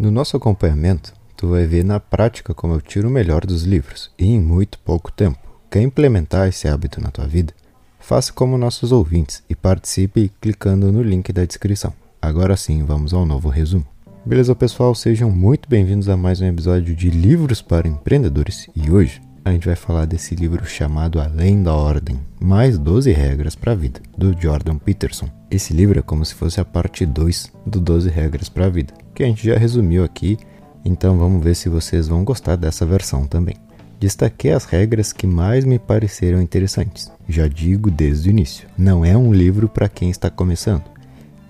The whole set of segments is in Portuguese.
No nosso acompanhamento, tu vai ver na prática como eu tiro o melhor dos livros e em muito pouco tempo. Quer implementar esse hábito na tua vida? Faça como nossos ouvintes e participe clicando no link da descrição. Agora sim, vamos ao novo resumo. Beleza, pessoal? Sejam muito bem-vindos a mais um episódio de Livros para Empreendedores e hoje a gente vai falar desse livro chamado Além da Ordem, mais 12 regras para a vida, do Jordan Peterson. Esse livro é como se fosse a parte 2 do 12 regras para a vida, que a gente já resumiu aqui, então vamos ver se vocês vão gostar dessa versão também. Destaquei as regras que mais me pareceram interessantes. Já digo desde o início, não é um livro para quem está começando.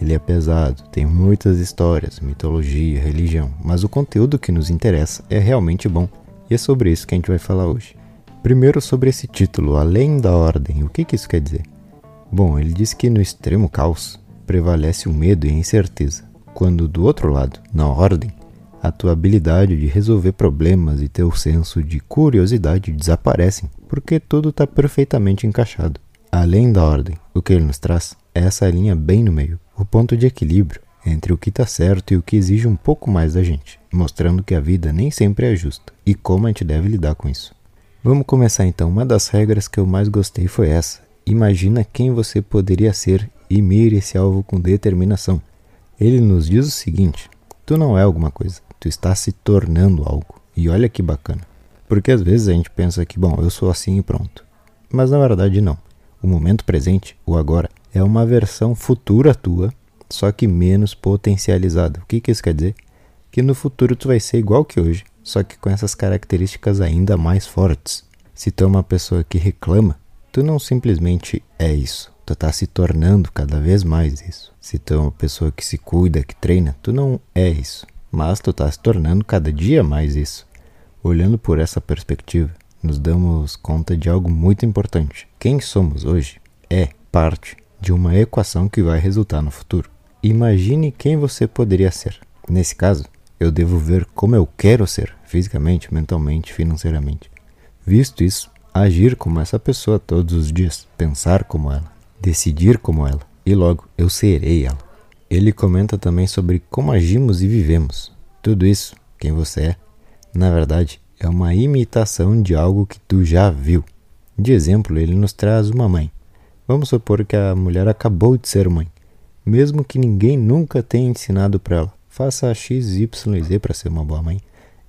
Ele é pesado, tem muitas histórias, mitologia, religião, mas o conteúdo que nos interessa é realmente bom e é sobre isso que a gente vai falar hoje. Primeiro sobre esse título, Além da Ordem. O que, que isso quer dizer? Bom, ele diz que no extremo caos prevalece o medo e a incerteza, quando do outro lado, na ordem, a tua habilidade de resolver problemas e teu senso de curiosidade desaparecem, porque tudo está perfeitamente encaixado. Além da ordem, o que ele nos traz é essa linha bem no meio, o ponto de equilíbrio entre o que está certo e o que exige um pouco mais da gente, mostrando que a vida nem sempre é justa e como a gente deve lidar com isso. Vamos começar então. Uma das regras que eu mais gostei foi essa. Imagina quem você poderia ser e mire esse alvo com determinação. Ele nos diz o seguinte: tu não é alguma coisa, tu está se tornando algo. E olha que bacana. Porque às vezes a gente pensa que, bom, eu sou assim e pronto. Mas na verdade não. O momento presente, o agora, é uma versão futura tua só que menos potencializado. O que, que isso quer dizer? Que no futuro tu vai ser igual que hoje, só que com essas características ainda mais fortes. Se tu é uma pessoa que reclama, tu não simplesmente é isso, tu está se tornando cada vez mais isso. Se tu é uma pessoa que se cuida, que treina, tu não é isso, mas tu está se tornando cada dia mais isso. Olhando por essa perspectiva, nos damos conta de algo muito importante. Quem somos hoje é parte de uma equação que vai resultar no futuro. Imagine quem você poderia ser. Nesse caso, eu devo ver como eu quero ser, fisicamente, mentalmente, financeiramente. Visto isso, agir como essa pessoa todos os dias, pensar como ela, decidir como ela, e logo eu serei ela. Ele comenta também sobre como agimos e vivemos. Tudo isso, quem você é, na verdade, é uma imitação de algo que tu já viu. De exemplo, ele nos traz uma mãe. Vamos supor que a mulher acabou de ser mãe mesmo que ninguém nunca tenha ensinado para ela. Faça X, Y Z para ser uma boa mãe.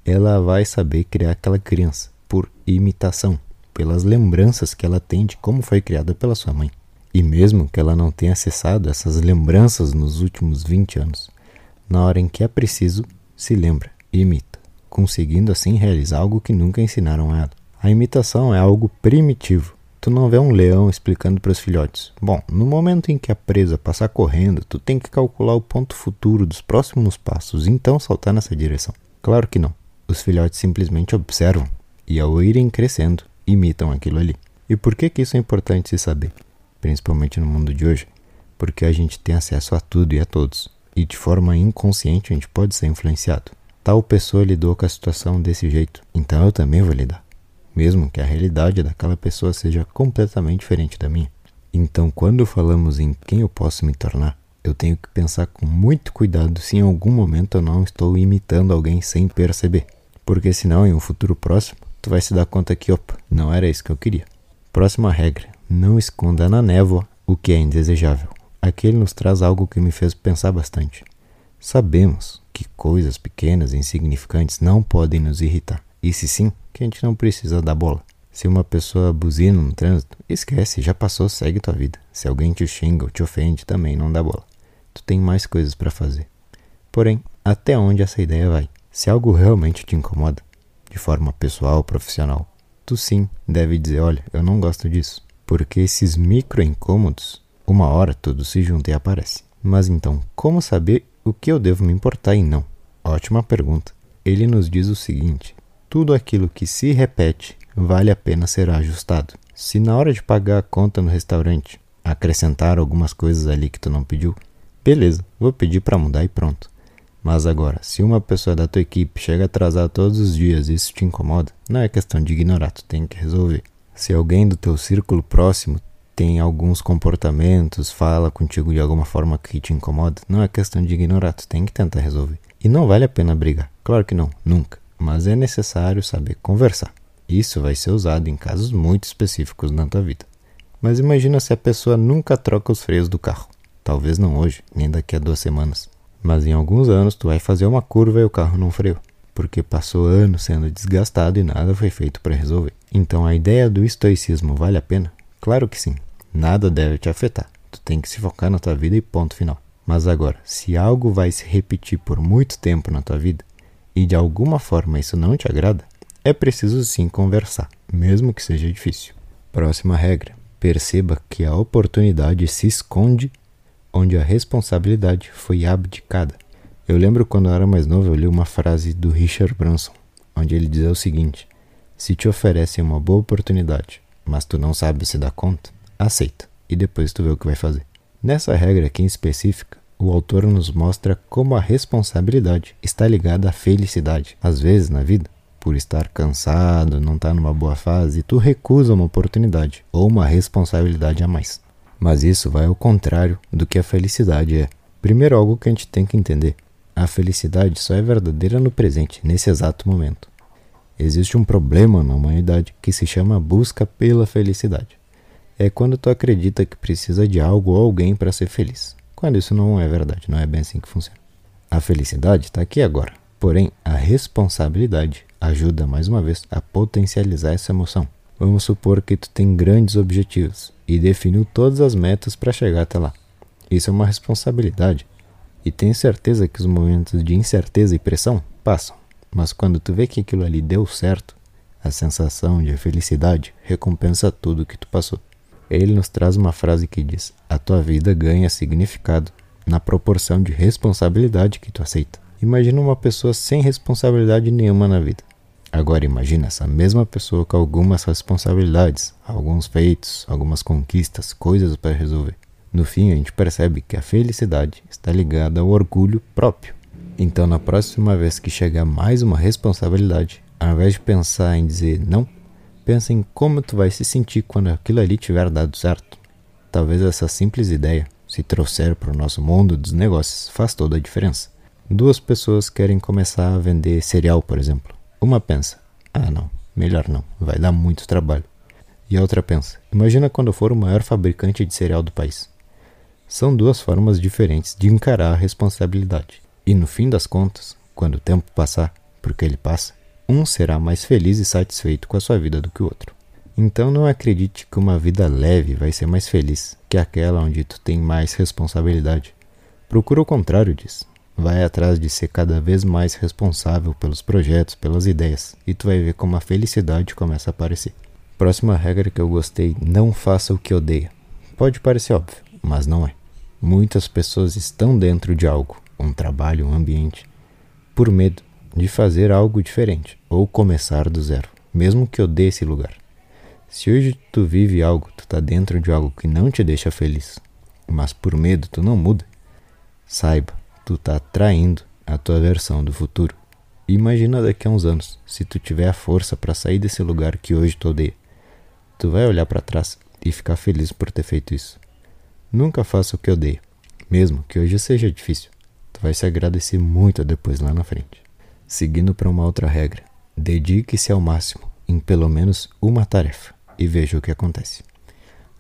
Ela vai saber criar aquela criança por imitação, pelas lembranças que ela tem de como foi criada pela sua mãe. E mesmo que ela não tenha acessado essas lembranças nos últimos 20 anos, na hora em que é preciso, se lembra e imita, conseguindo assim realizar algo que nunca ensinaram a ela. A imitação é algo primitivo, Tu não vê um leão explicando para os filhotes. Bom, no momento em que a presa passar correndo, tu tem que calcular o ponto futuro dos próximos passos então saltar nessa direção. Claro que não. Os filhotes simplesmente observam e ao irem crescendo, imitam aquilo ali. E por que que isso é importante se saber? Principalmente no mundo de hoje, porque a gente tem acesso a tudo e a todos, e de forma inconsciente a gente pode ser influenciado. Tal pessoa lidou com a situação desse jeito, então eu também vou lidar mesmo que a realidade daquela pessoa seja completamente diferente da minha. Então, quando falamos em quem eu posso me tornar, eu tenho que pensar com muito cuidado se em algum momento eu não estou imitando alguém sem perceber. Porque senão, em um futuro próximo, tu vai se dar conta que, opa, não era isso que eu queria. Próxima regra: não esconda na névoa o que é indesejável. Aqui ele nos traz algo que me fez pensar bastante. Sabemos que coisas pequenas e insignificantes não podem nos irritar. E se sim, que a gente não precisa dar bola. Se uma pessoa buzina no trânsito, esquece, já passou, segue tua vida. Se alguém te xinga ou te ofende, também não dá bola. Tu tem mais coisas para fazer. Porém, até onde essa ideia vai? Se algo realmente te incomoda, de forma pessoal ou profissional, tu sim deve dizer: olha, eu não gosto disso. Porque esses micro incômodos, uma hora tudo se junta e aparece. Mas então, como saber o que eu devo me importar e não? Ótima pergunta. Ele nos diz o seguinte: tudo aquilo que se repete vale a pena ser ajustado. Se na hora de pagar a conta no restaurante acrescentar algumas coisas ali que tu não pediu, beleza, vou pedir para mudar e pronto. Mas agora, se uma pessoa da tua equipe chega atrasada todos os dias e isso te incomoda, não é questão de ignorar, tu tem que resolver. Se alguém do teu círculo próximo tem alguns comportamentos, fala contigo de alguma forma que te incomoda, não é questão de ignorar, tu tem que tentar resolver. E não vale a pena brigar. Claro que não, nunca. Mas é necessário saber conversar. Isso vai ser usado em casos muito específicos na tua vida. Mas imagina se a pessoa nunca troca os freios do carro. Talvez não hoje, nem daqui a duas semanas. Mas em alguns anos tu vai fazer uma curva e o carro não freou. Porque passou anos sendo desgastado e nada foi feito para resolver. Então a ideia do estoicismo vale a pena? Claro que sim. Nada deve te afetar. Tu tem que se focar na tua vida e ponto final. Mas agora, se algo vai se repetir por muito tempo na tua vida e de alguma forma isso não te agrada, é preciso sim conversar, mesmo que seja difícil. Próxima regra: perceba que a oportunidade se esconde onde a responsabilidade foi abdicada. Eu lembro quando eu era mais novo, eu li uma frase do Richard Branson, onde ele dizia o seguinte: Se te oferecem uma boa oportunidade, mas tu não sabe se dá conta, aceita e depois tu vê o que vai fazer. Nessa regra aqui em específica, o autor nos mostra como a responsabilidade está ligada à felicidade. Às vezes na vida, por estar cansado, não estar tá numa boa fase, tu recusa uma oportunidade ou uma responsabilidade a mais. Mas isso vai ao contrário do que a felicidade é. Primeiro, algo que a gente tem que entender: a felicidade só é verdadeira no presente, nesse exato momento. Existe um problema na humanidade que se chama busca pela felicidade. É quando tu acredita que precisa de algo ou alguém para ser feliz. Quando isso não é verdade, não é bem assim que funciona. A felicidade está aqui agora. Porém, a responsabilidade ajuda mais uma vez a potencializar essa emoção. Vamos supor que tu tem grandes objetivos e definiu todas as metas para chegar até lá. Isso é uma responsabilidade. E tenho certeza que os momentos de incerteza e pressão passam. Mas quando tu vê que aquilo ali deu certo, a sensação de felicidade recompensa tudo que tu passou. Ele nos traz uma frase que diz: A tua vida ganha significado na proporção de responsabilidade que tu aceita. Imagina uma pessoa sem responsabilidade nenhuma na vida. Agora imagina essa mesma pessoa com algumas responsabilidades, alguns feitos, algumas conquistas, coisas para resolver. No fim, a gente percebe que a felicidade está ligada ao orgulho próprio. Então, na próxima vez que chegar mais uma responsabilidade, ao invés de pensar em dizer não, pensa em como tu vai se sentir quando aquilo ali tiver dado certo. Talvez essa simples ideia, se trouxer para o nosso mundo dos negócios, faz toda a diferença. Duas pessoas querem começar a vender cereal, por exemplo. Uma pensa: ah, não, melhor não, vai dar muito trabalho. E a outra pensa: imagina quando eu for o maior fabricante de cereal do país. São duas formas diferentes de encarar a responsabilidade. E no fim das contas, quando o tempo passar, porque ele passa, um será mais feliz e satisfeito com a sua vida do que o outro. Então não acredite que uma vida leve vai ser mais feliz que aquela onde tu tem mais responsabilidade. Procura o contrário disso. Vai atrás de ser cada vez mais responsável pelos projetos, pelas ideias, e tu vai ver como a felicidade começa a aparecer. Próxima regra que eu gostei: não faça o que odeia. Pode parecer óbvio, mas não é. Muitas pessoas estão dentro de algo, um trabalho, um ambiente, por medo de fazer algo diferente ou começar do zero, mesmo que odeie esse lugar. Se hoje tu vive algo, tu tá dentro de algo que não te deixa feliz, mas por medo tu não muda, saiba, tu tá traindo a tua versão do futuro. Imagina daqui a uns anos, se tu tiver a força para sair desse lugar que hoje tu odeia. Tu vai olhar para trás e ficar feliz por ter feito isso. Nunca faça o que odeia, mesmo que hoje seja difícil. Tu vai se agradecer muito depois lá na frente. Seguindo para uma outra regra, dedique-se ao máximo em pelo menos uma tarefa e veja o que acontece.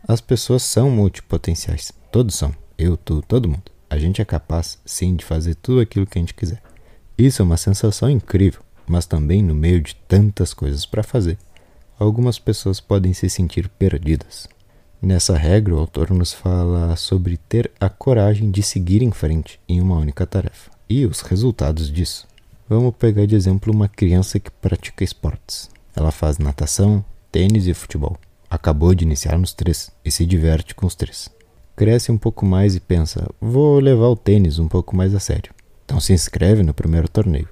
As pessoas são multipotenciais, todos são, eu, tu, todo mundo. A gente é capaz, sim, de fazer tudo aquilo que a gente quiser. Isso é uma sensação incrível, mas também no meio de tantas coisas para fazer, algumas pessoas podem se sentir perdidas. Nessa regra, o autor nos fala sobre ter a coragem de seguir em frente em uma única tarefa e os resultados disso. Vamos pegar de exemplo uma criança que pratica esportes. Ela faz natação, tênis e futebol. Acabou de iniciar nos três e se diverte com os três cresce um pouco mais e pensa: vou levar o tênis um pouco mais a sério. Então se inscreve no primeiro torneio.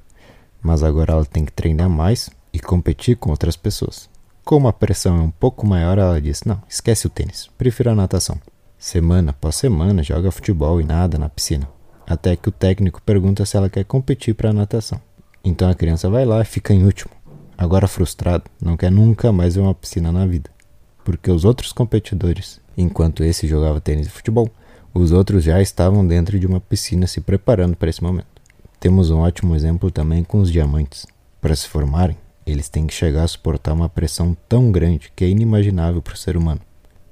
Mas agora ela tem que treinar mais e competir com outras pessoas. Como a pressão é um pouco maior, ela diz: não, esquece o tênis, prefiro a natação. Semana após semana joga futebol e nada na piscina. Até que o técnico pergunta se ela quer competir para a natação. Então a criança vai lá e fica em último. Agora frustrado, não quer nunca mais ver uma piscina na vida. Porque os outros competidores Enquanto esse jogava tênis e futebol, os outros já estavam dentro de uma piscina se preparando para esse momento. Temos um ótimo exemplo também com os diamantes. Para se formarem, eles têm que chegar a suportar uma pressão tão grande que é inimaginável para o ser humano.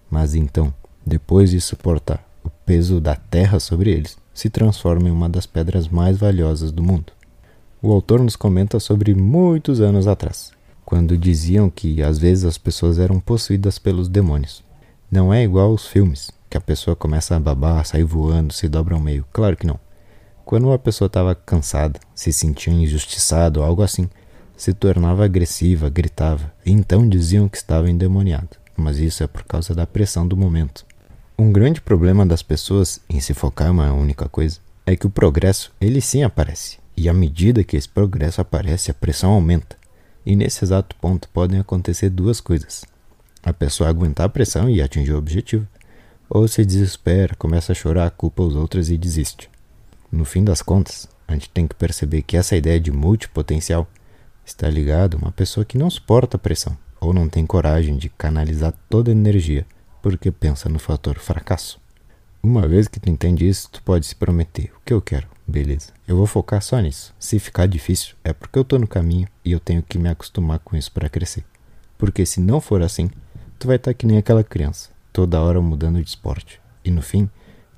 Mas então, depois de suportar o peso da terra sobre eles, se transforma em uma das pedras mais valiosas do mundo. O autor nos comenta sobre muitos anos atrás, quando diziam que às vezes as pessoas eram possuídas pelos demônios. Não é igual aos filmes, que a pessoa começa a babar, sair voando, se dobra ao meio. Claro que não. Quando uma pessoa estava cansada, se sentia injustiçada ou algo assim, se tornava agressiva, gritava, e então diziam que estava endemoniado mas isso é por causa da pressão do momento. Um grande problema das pessoas em se focar em uma única coisa é que o progresso, ele sim aparece, e à medida que esse progresso aparece, a pressão aumenta. E nesse exato ponto podem acontecer duas coisas: a pessoa aguentar a pressão e atingir o objetivo, ou se desespera, começa a chorar, culpa os outros e desiste. No fim das contas, a gente tem que perceber que essa ideia de multipotencial está ligada a uma pessoa que não suporta a pressão ou não tem coragem de canalizar toda a energia porque pensa no fator fracasso. Uma vez que tu entende isso, tu pode se prometer o que eu quero, beleza. Eu vou focar só nisso. Se ficar difícil, é porque eu tô no caminho e eu tenho que me acostumar com isso para crescer. Porque se não for assim, tu vai estar tá que nem aquela criança, toda hora mudando de esporte. E no fim,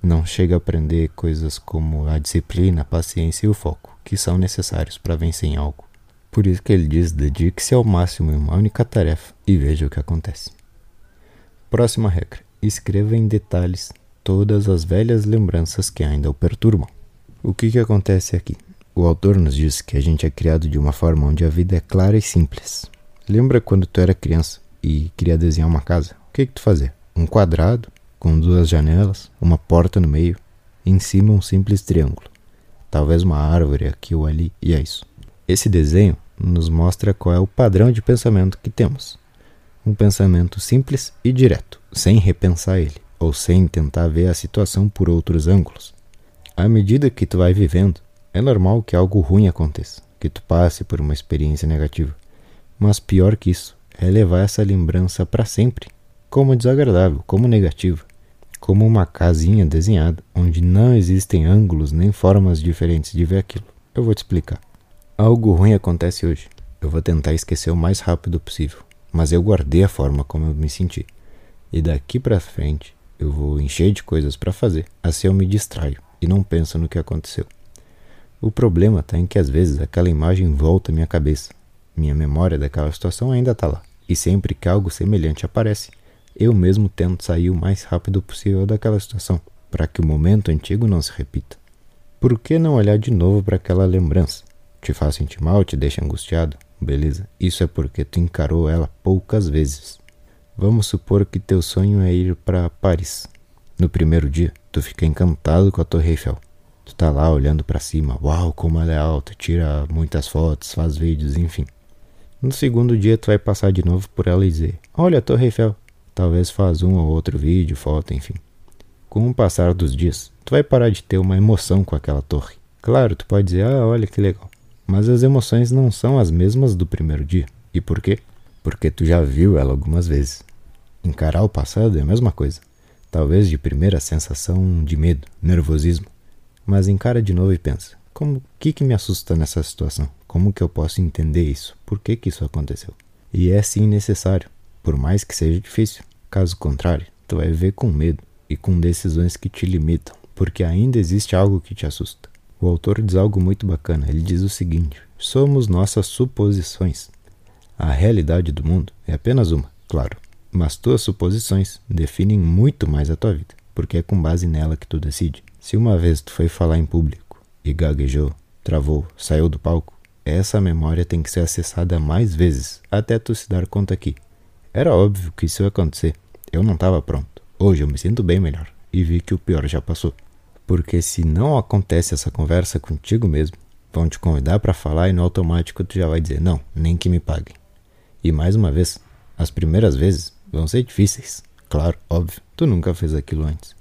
não chega a aprender coisas como a disciplina, a paciência e o foco, que são necessários para vencer em algo. Por isso que ele diz: dedique-se ao máximo em uma única tarefa e veja o que acontece. Próxima regra: escreva em detalhes todas as velhas lembranças que ainda o perturbam. O que, que acontece aqui? O autor nos diz que a gente é criado de uma forma onde a vida é clara e simples. Lembra quando tu era criança e queria desenhar uma casa? O que, que tu fazia? Um quadrado com duas janelas, uma porta no meio, em cima um simples triângulo. Talvez uma árvore aqui ou ali, e é isso. Esse desenho nos mostra qual é o padrão de pensamento que temos. Um pensamento simples e direto, sem repensar ele, ou sem tentar ver a situação por outros ângulos. À medida que tu vai vivendo, é normal que algo ruim aconteça, que tu passe por uma experiência negativa. Mas pior que isso, é levar essa lembrança para sempre, como desagradável, como negativa, como uma casinha desenhada onde não existem ângulos nem formas diferentes de ver aquilo. Eu vou te explicar. Algo ruim acontece hoje. Eu vou tentar esquecer o mais rápido possível, mas eu guardei a forma como eu me senti. E daqui para frente, eu vou encher de coisas para fazer, assim eu me distraio e não penso no que aconteceu. O problema está em que às vezes aquela imagem volta à minha cabeça. Minha memória daquela situação ainda está lá, e sempre que algo semelhante aparece, eu mesmo tento sair o mais rápido possível daquela situação, para que o momento antigo não se repita. Por que não olhar de novo para aquela lembrança? Te faz sentir mal, te deixa angustiado, beleza? Isso é porque tu encarou ela poucas vezes. Vamos supor que teu sonho é ir para Paris. No primeiro dia, tu fica encantado com a Torre Eiffel. Tu tá lá olhando para cima, uau, como ela é alta, tira muitas fotos, faz vídeos, enfim. No segundo dia, tu vai passar de novo por ela e dizer: Olha a Torre Eiffel. Talvez faz um ou outro vídeo, foto, enfim. Com o passar dos dias, tu vai parar de ter uma emoção com aquela torre. Claro, tu pode dizer: Ah, olha que legal. Mas as emoções não são as mesmas do primeiro dia. E por quê? Porque tu já viu ela algumas vezes. Encarar o passado é a mesma coisa. Talvez de primeira sensação de medo, nervosismo. Mas encara de novo e pensa: como que que me assusta nessa situação? Como que eu posso entender isso? Por que que isso aconteceu? E é sim necessário, por mais que seja difícil. Caso contrário, tu vai viver com medo e com decisões que te limitam, porque ainda existe algo que te assusta. O autor diz algo muito bacana. Ele diz o seguinte: somos nossas suposições. A realidade do mundo é apenas uma, claro, mas tuas suposições definem muito mais a tua vida, porque é com base nela que tu decide. Se uma vez tu foi falar em público e gaguejou, travou, saiu do palco, essa memória tem que ser acessada mais vezes até tu se dar conta que era óbvio que isso ia acontecer. Eu não estava pronto. Hoje eu me sinto bem melhor e vi que o pior já passou. Porque se não acontece essa conversa contigo mesmo, vão te convidar para falar e no automático tu já vai dizer não, nem que me paguem. E mais uma vez, as primeiras vezes vão ser difíceis. Claro, óbvio, tu nunca fez aquilo antes.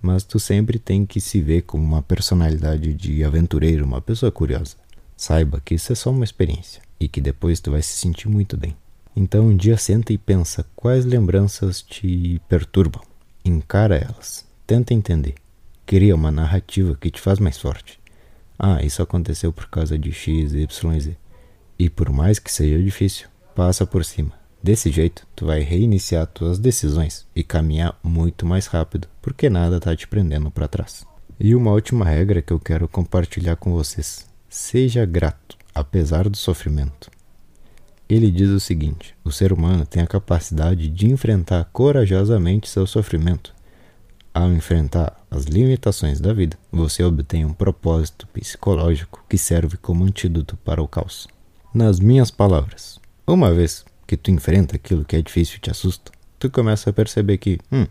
Mas tu sempre tem que se ver como uma personalidade de aventureiro, uma pessoa curiosa. Saiba que isso é só uma experiência e que depois tu vai se sentir muito bem. Então um dia senta e pensa quais lembranças te perturbam. Encara elas. Tenta entender cria uma narrativa que te faz mais forte. Ah, isso aconteceu por causa de X, Y, Z. E por mais que seja difícil, passa por cima. Desse jeito, tu vai reiniciar tuas decisões e caminhar muito mais rápido, porque nada está te prendendo para trás. E uma última regra que eu quero compartilhar com vocês: seja grato, apesar do sofrimento. Ele diz o seguinte: o ser humano tem a capacidade de enfrentar corajosamente seu sofrimento. Ao enfrentar as limitações da vida, você obtém um propósito psicológico que serve como antídoto para o caos. Nas minhas palavras, uma vez que tu enfrenta aquilo que é difícil e te assusta, tu começa a perceber que, hum,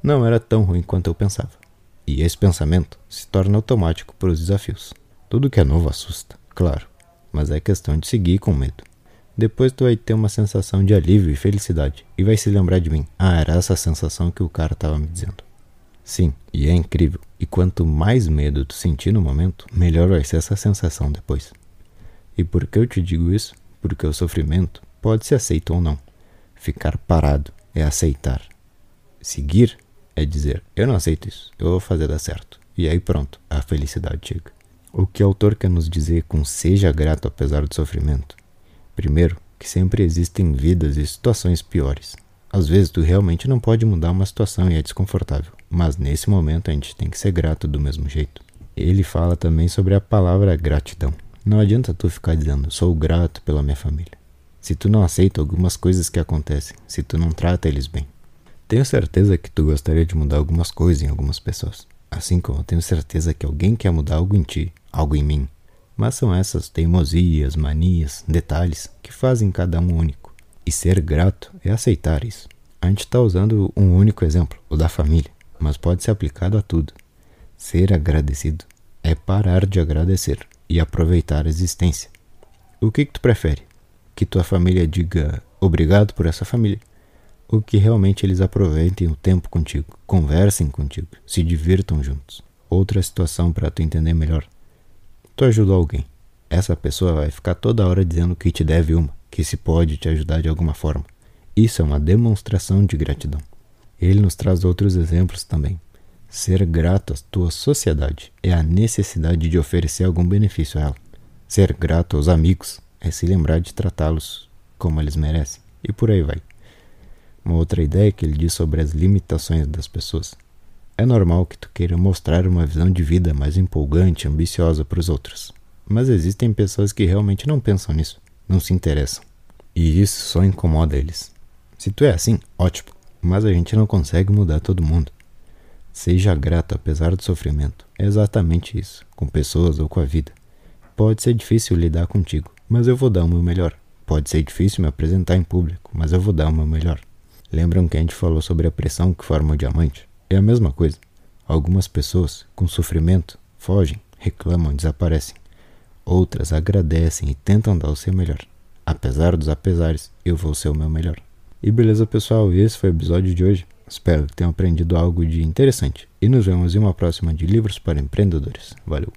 não era tão ruim quanto eu pensava. E esse pensamento se torna automático para os desafios. Tudo que é novo assusta, claro, mas é questão de seguir com medo. Depois tu vai ter uma sensação de alívio e felicidade e vai se lembrar de mim. Ah, era essa sensação que o cara estava me dizendo. Sim, e é incrível. E quanto mais medo tu sentir no momento, melhor vai ser essa sensação depois. E por que eu te digo isso? Porque o sofrimento pode ser aceito ou não. Ficar parado é aceitar. Seguir é dizer: eu não aceito isso, eu vou fazer dar certo. E aí pronto, a felicidade chega. O que o autor quer nos dizer com seja grato apesar do sofrimento? Primeiro, que sempre existem vidas e situações piores. Às vezes tu realmente não pode mudar uma situação e é desconfortável, mas nesse momento a gente tem que ser grato do mesmo jeito. Ele fala também sobre a palavra gratidão. Não adianta tu ficar dizendo sou grato pela minha família se tu não aceita algumas coisas que acontecem, se tu não trata eles bem. Tenho certeza que tu gostaria de mudar algumas coisas em algumas pessoas, assim como eu tenho certeza que alguém quer mudar algo em ti, algo em mim. Mas são essas teimosias, manias, detalhes que fazem cada um único. E ser grato é aceitar isso. A gente está usando um único exemplo, o da família, mas pode ser aplicado a tudo. Ser agradecido é parar de agradecer e aproveitar a existência. O que, que tu prefere? que tua família diga obrigado por essa família, ou que realmente eles aproveitem o tempo contigo, conversem contigo, se divirtam juntos. Outra situação para tu entender melhor. Tu ajudou alguém. Essa pessoa vai ficar toda hora dizendo que te deve uma, que se pode te ajudar de alguma forma. Isso é uma demonstração de gratidão. Ele nos traz outros exemplos também. Ser grato à tua sociedade é a necessidade de oferecer algum benefício a ela. Ser grato aos amigos é se lembrar de tratá-los como eles merecem. E por aí vai. Uma outra ideia que ele diz sobre as limitações das pessoas. É normal que tu queira mostrar uma visão de vida mais empolgante, ambiciosa para os outros. Mas existem pessoas que realmente não pensam nisso, não se interessam. E isso só incomoda eles. Se tu é assim, ótimo, mas a gente não consegue mudar todo mundo. Seja grato apesar do sofrimento. É exatamente isso, com pessoas ou com a vida. Pode ser difícil lidar contigo, mas eu vou dar o meu melhor. Pode ser difícil me apresentar em público, mas eu vou dar o meu melhor. Lembram que a gente falou sobre a pressão que forma o diamante? É a mesma coisa. Algumas pessoas, com sofrimento, fogem, reclamam, desaparecem. Outras agradecem e tentam dar o seu melhor. Apesar dos apesares, eu vou ser o meu melhor. E beleza, pessoal, esse foi o episódio de hoje. Espero que tenham aprendido algo de interessante. E nos vemos em uma próxima de Livros para Empreendedores. Valeu!